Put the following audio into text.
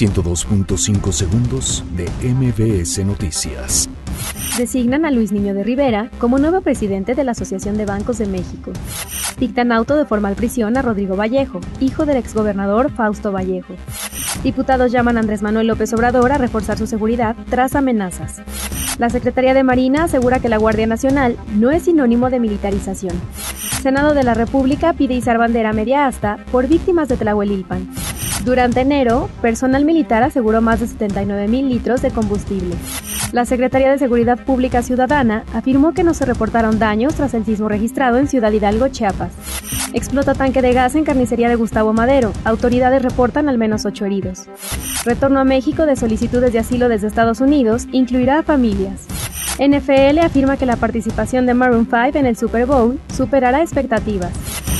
102.5 segundos de MBS Noticias. Designan a Luis Niño de Rivera como nuevo presidente de la Asociación de Bancos de México. Dictan auto de formal prisión a Rodrigo Vallejo, hijo del exgobernador Fausto Vallejo. Diputados llaman a Andrés Manuel López Obrador a reforzar su seguridad tras amenazas. La Secretaría de Marina asegura que la Guardia Nacional no es sinónimo de militarización. Senado de la República pide izar bandera media asta por víctimas de Tlahuelilpan. Durante enero, personal militar aseguró más de 79 mil litros de combustible. La Secretaría de Seguridad Pública Ciudadana afirmó que no se reportaron daños tras el sismo registrado en Ciudad Hidalgo, Chiapas. Explota tanque de gas en carnicería de Gustavo Madero. Autoridades reportan al menos ocho heridos. Retorno a México de solicitudes de asilo desde Estados Unidos incluirá a familias. NFL afirma que la participación de Maroon 5 en el Super Bowl superará expectativas.